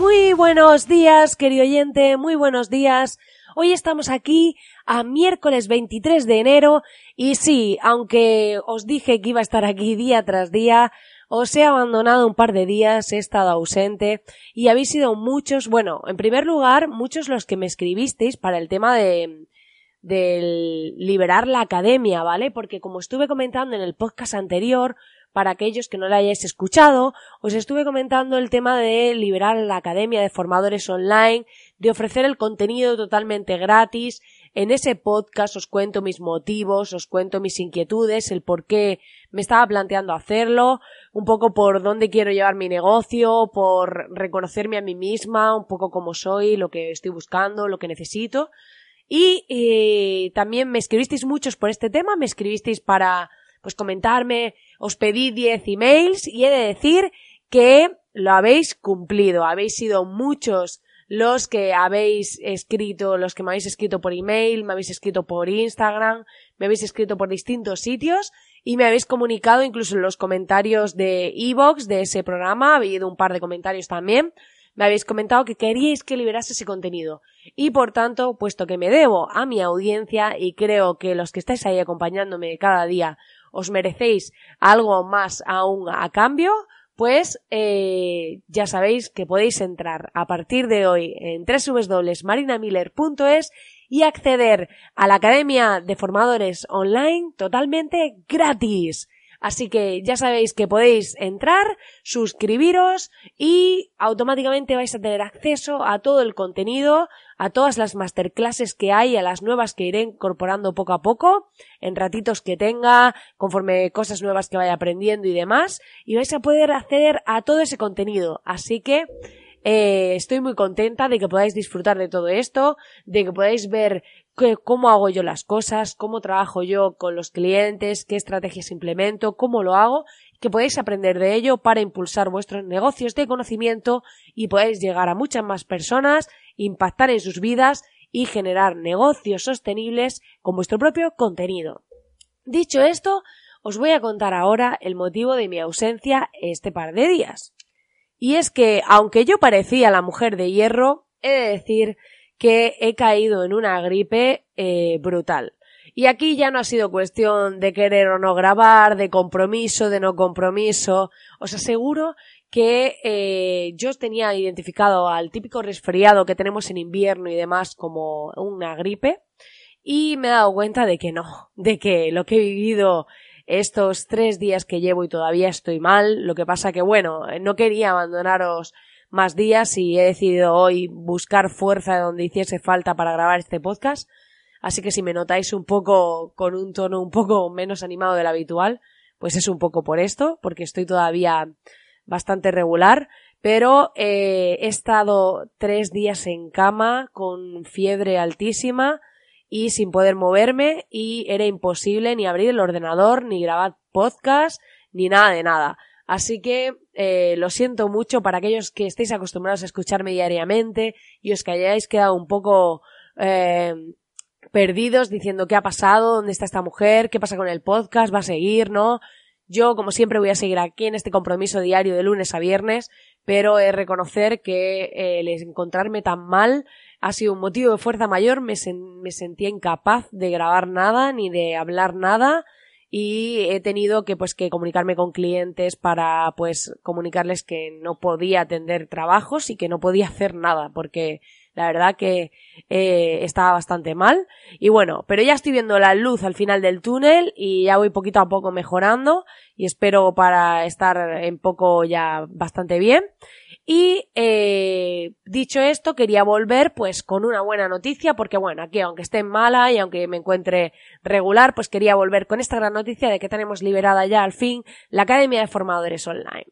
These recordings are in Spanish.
Muy buenos días, querido oyente, muy buenos días. Hoy estamos aquí a miércoles 23 de enero y sí, aunque os dije que iba a estar aquí día tras día, os he abandonado un par de días, he estado ausente y habéis sido muchos, bueno, en primer lugar, muchos los que me escribisteis para el tema de del liberar la academia, ¿vale? Porque como estuve comentando en el podcast anterior, para aquellos que no la hayáis escuchado, os estuve comentando el tema de liberar la Academia de Formadores Online, de ofrecer el contenido totalmente gratis. En ese podcast os cuento mis motivos, os cuento mis inquietudes, el por qué me estaba planteando hacerlo, un poco por dónde quiero llevar mi negocio, por reconocerme a mí misma, un poco como soy, lo que estoy buscando, lo que necesito. Y eh, también me escribisteis muchos por este tema, me escribisteis para pues comentarme, os pedí 10 emails y he de decir que lo habéis cumplido. Habéis sido muchos los que habéis escrito, los que me habéis escrito por email, me habéis escrito por Instagram, me habéis escrito por distintos sitios y me habéis comunicado incluso en los comentarios de Evox de ese programa, ha habido un par de comentarios también, me habéis comentado que queríais que liberase ese contenido. Y por tanto, puesto que me debo a mi audiencia y creo que los que estáis ahí acompañándome cada día os merecéis algo más aún a cambio, pues eh, ya sabéis que podéis entrar a partir de hoy en www.marinamiller.es y acceder a la Academia de Formadores Online totalmente gratis. Así que ya sabéis que podéis entrar, suscribiros y automáticamente vais a tener acceso a todo el contenido, a todas las masterclasses que hay, a las nuevas que iré incorporando poco a poco, en ratitos que tenga, conforme cosas nuevas que vaya aprendiendo y demás, y vais a poder acceder a todo ese contenido. Así que eh, estoy muy contenta de que podáis disfrutar de todo esto, de que podáis ver cómo hago yo las cosas, cómo trabajo yo con los clientes, qué estrategias implemento, cómo lo hago, que podáis aprender de ello para impulsar vuestros negocios de conocimiento y podáis llegar a muchas más personas impactar en sus vidas y generar negocios sostenibles con vuestro propio contenido. Dicho esto, os voy a contar ahora el motivo de mi ausencia este par de días. Y es que, aunque yo parecía la mujer de hierro, he de decir que he caído en una gripe eh, brutal. Y aquí ya no ha sido cuestión de querer o no grabar, de compromiso, de no compromiso. Os aseguro que eh, yo tenía identificado al típico resfriado que tenemos en invierno y demás como una gripe y me he dado cuenta de que no, de que lo que he vivido estos tres días que llevo y todavía estoy mal, lo que pasa que bueno, no quería abandonaros más días y he decidido hoy buscar fuerza de donde hiciese falta para grabar este podcast, así que si me notáis un poco con un tono un poco menos animado del habitual, pues es un poco por esto, porque estoy todavía bastante regular, pero eh, he estado tres días en cama con fiebre altísima y sin poder moverme y era imposible ni abrir el ordenador, ni grabar podcast, ni nada de nada. Así que eh, lo siento mucho para aquellos que estéis acostumbrados a escucharme diariamente y os que hayáis quedado un poco eh, perdidos diciendo qué ha pasado, dónde está esta mujer, qué pasa con el podcast, va a seguir, ¿no? Yo, como siempre, voy a seguir aquí en este compromiso diario de lunes a viernes, pero he reconocer que eh, el encontrarme tan mal ha sido un motivo de fuerza mayor. Me, me sentía incapaz de grabar nada ni de hablar nada y he tenido que pues que comunicarme con clientes para pues comunicarles que no podía atender trabajos y que no podía hacer nada porque la verdad que eh, estaba bastante mal. Y bueno, pero ya estoy viendo la luz al final del túnel y ya voy poquito a poco mejorando y espero para estar en poco ya bastante bien. Y eh, dicho esto, quería volver pues con una buena noticia, porque bueno, aquí aunque esté mala y aunque me encuentre regular, pues quería volver con esta gran noticia de que tenemos liberada ya al fin la Academia de Formadores Online.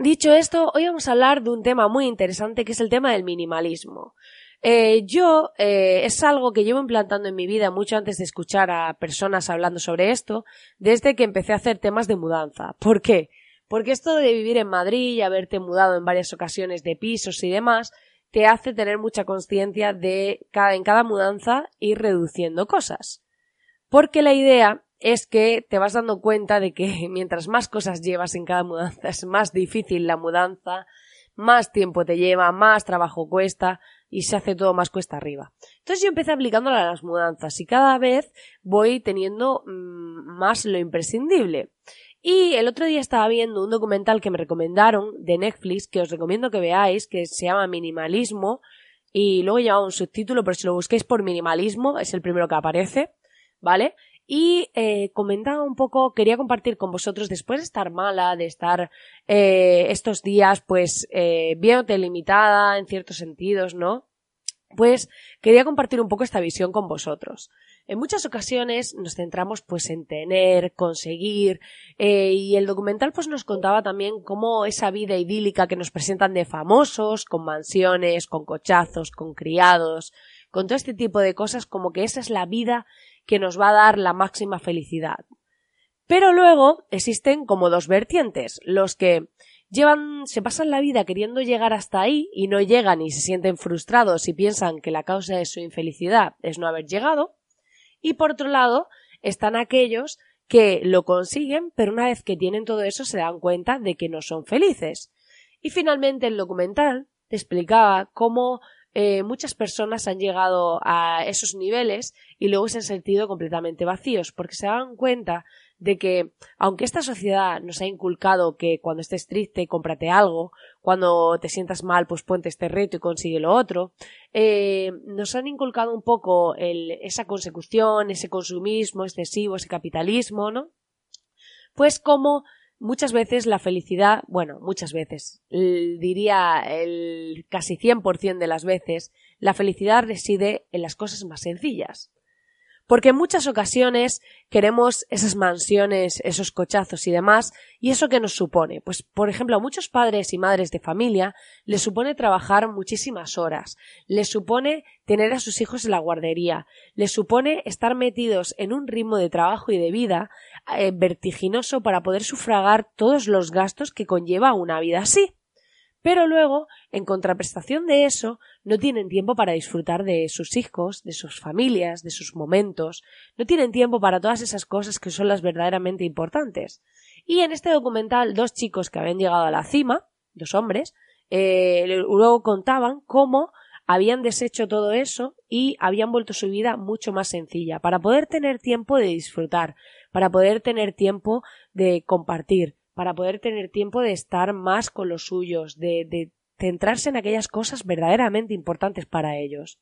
Dicho esto, hoy vamos a hablar de un tema muy interesante que es el tema del minimalismo. Eh, yo eh, es algo que llevo implantando en mi vida mucho antes de escuchar a personas hablando sobre esto, desde que empecé a hacer temas de mudanza. ¿Por qué? Porque esto de vivir en Madrid y haberte mudado en varias ocasiones de pisos y demás, te hace tener mucha conciencia de cada, en cada mudanza ir reduciendo cosas. Porque la idea es que te vas dando cuenta de que mientras más cosas llevas en cada mudanza es más difícil la mudanza, más tiempo te lleva, más trabajo cuesta y se hace todo más cuesta arriba. Entonces yo empecé aplicándola a las mudanzas y cada vez voy teniendo mm, más lo imprescindible. Y el otro día estaba viendo un documental que me recomendaron de Netflix, que os recomiendo que veáis, que se llama Minimalismo, y luego lleva un subtítulo, pero si lo busquéis por minimalismo, es el primero que aparece, ¿vale? Y eh, comentaba un poco, quería compartir con vosotros, después de estar mala, de estar eh, estos días, pues, eh, bien delimitada en ciertos sentidos, ¿no? Pues quería compartir un poco esta visión con vosotros. En muchas ocasiones nos centramos pues en tener, conseguir, eh, y el documental pues nos contaba también cómo esa vida idílica que nos presentan de famosos, con mansiones, con cochazos, con criados, con todo este tipo de cosas, como que esa es la vida que nos va a dar la máxima felicidad. Pero luego existen como dos vertientes, los que llevan, se pasan la vida queriendo llegar hasta ahí y no llegan y se sienten frustrados y piensan que la causa de su infelicidad es no haber llegado, y por otro lado, están aquellos que lo consiguen, pero una vez que tienen todo eso se dan cuenta de que no son felices. Y finalmente el documental te explicaba cómo eh, muchas personas han llegado a esos niveles y luego se han sentido completamente vacíos porque se dan cuenta de que aunque esta sociedad nos ha inculcado que cuando estés triste cómprate algo, cuando te sientas mal pues ponte este reto y consigue lo otro, eh, nos han inculcado un poco esa consecución, ese consumismo excesivo, ese capitalismo, ¿no? Pues como muchas veces la felicidad, bueno, muchas veces, diría el casi 100% de las veces, la felicidad reside en las cosas más sencillas. Porque en muchas ocasiones queremos esas mansiones, esos cochazos y demás, y eso que nos supone. Pues, por ejemplo, a muchos padres y madres de familia les supone trabajar muchísimas horas, les supone tener a sus hijos en la guardería, les supone estar metidos en un ritmo de trabajo y de vida eh, vertiginoso para poder sufragar todos los gastos que conlleva una vida así. Pero luego, en contraprestación de eso, no tienen tiempo para disfrutar de sus hijos, de sus familias, de sus momentos, no tienen tiempo para todas esas cosas que son las verdaderamente importantes. Y en este documental, dos chicos que habían llegado a la cima, dos hombres, eh, luego contaban cómo habían deshecho todo eso y habían vuelto su vida mucho más sencilla, para poder tener tiempo de disfrutar, para poder tener tiempo de compartir, para poder tener tiempo de estar más con los suyos, de, de centrarse en aquellas cosas verdaderamente importantes para ellos.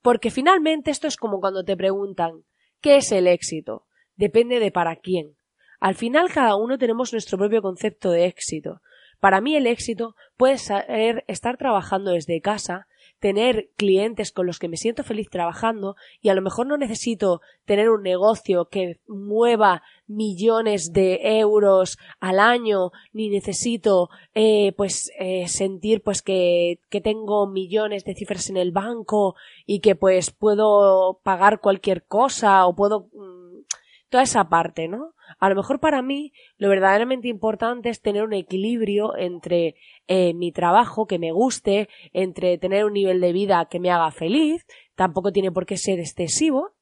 Porque finalmente esto es como cuando te preguntan ¿qué es el éxito? Depende de para quién. Al final cada uno tenemos nuestro propio concepto de éxito. Para mí el éxito puede ser estar trabajando desde casa, tener clientes con los que me siento feliz trabajando y a lo mejor no necesito tener un negocio que mueva millones de euros al año ni necesito eh, pues eh, sentir pues que, que tengo millones de cifras en el banco y que pues puedo pagar cualquier cosa o puedo mm, toda esa parte, ¿no? A lo mejor para mí lo verdaderamente importante es tener un equilibrio entre eh, mi trabajo que me guste, entre tener un nivel de vida que me haga feliz, tampoco tiene por qué ser excesivo,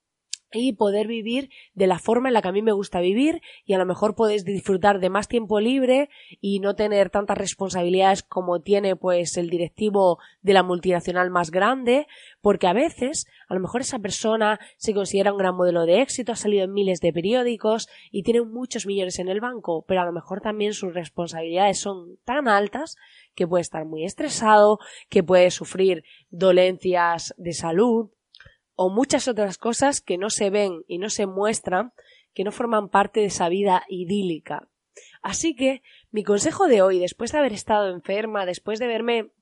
y poder vivir de la forma en la que a mí me gusta vivir y a lo mejor podéis disfrutar de más tiempo libre y no tener tantas responsabilidades como tiene pues el directivo de la multinacional más grande porque a veces a lo mejor esa persona se considera un gran modelo de éxito, ha salido en miles de periódicos y tiene muchos millones en el banco, pero a lo mejor también sus responsabilidades son tan altas que puede estar muy estresado, que puede sufrir dolencias de salud, o muchas otras cosas que no se ven y no se muestran, que no forman parte de esa vida idílica. Así que mi consejo de hoy, después de haber estado enferma, después de verme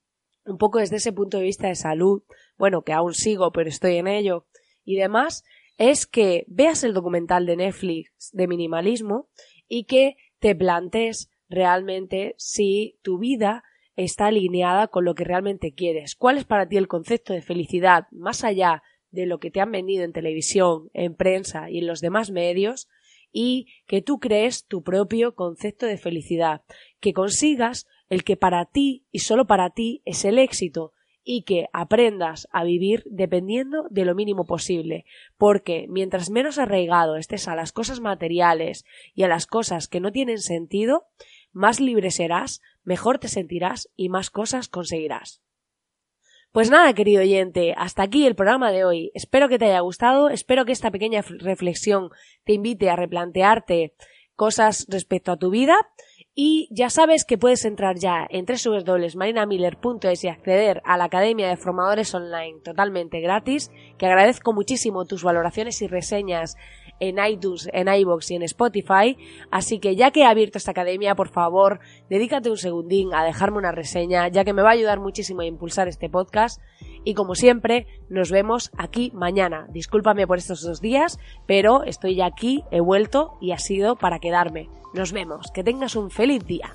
un poco desde ese punto de vista de salud, bueno, que aún sigo, pero estoy en ello, y demás, es que veas el documental de Netflix de minimalismo y que te plantees realmente si tu vida está alineada con lo que realmente quieres. ¿Cuál es para ti el concepto de felicidad más allá de lo que te han vendido en televisión, en prensa y en los demás medios? Y que tú crees tu propio concepto de felicidad, que consigas el que para ti y solo para ti es el éxito y que aprendas a vivir dependiendo de lo mínimo posible, porque mientras menos arraigado estés a las cosas materiales y a las cosas que no tienen sentido, más libre serás, mejor te sentirás y más cosas conseguirás. Pues nada, querido oyente, hasta aquí el programa de hoy. Espero que te haya gustado, espero que esta pequeña reflexión te invite a replantearte cosas respecto a tu vida y ya sabes que puedes entrar ya en www.marinamiller.es y acceder a la Academia de Formadores Online totalmente gratis, que agradezco muchísimo tus valoraciones y reseñas en iTunes, en iBox y en Spotify. Así que ya que he abierto esta academia, por favor, dedícate un segundín a dejarme una reseña, ya que me va a ayudar muchísimo a impulsar este podcast. Y como siempre, nos vemos aquí mañana. Discúlpame por estos dos días, pero estoy ya aquí, he vuelto y ha sido para quedarme. Nos vemos. Que tengas un feliz día.